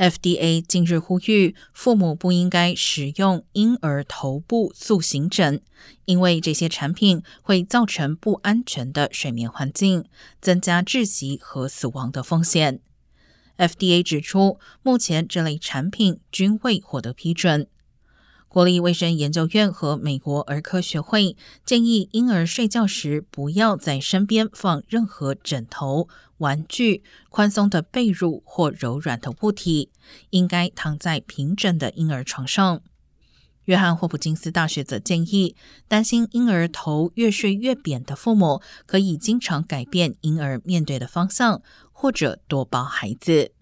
FDA 近日呼吁，父母不应该使用婴儿头部塑形枕，因为这些产品会造成不安全的睡眠环境，增加窒息和死亡的风险。FDA 指出，目前这类产品均未获得批准。国立卫生研究院和美国儿科学会建议，婴儿睡觉时不要在身边放任何枕头、玩具、宽松的被褥或柔软的物体，应该躺在平整的婴儿床上。约翰霍普金斯大学则建议，担心婴儿头越睡越扁的父母，可以经常改变婴儿面对的方向，或者多抱孩子。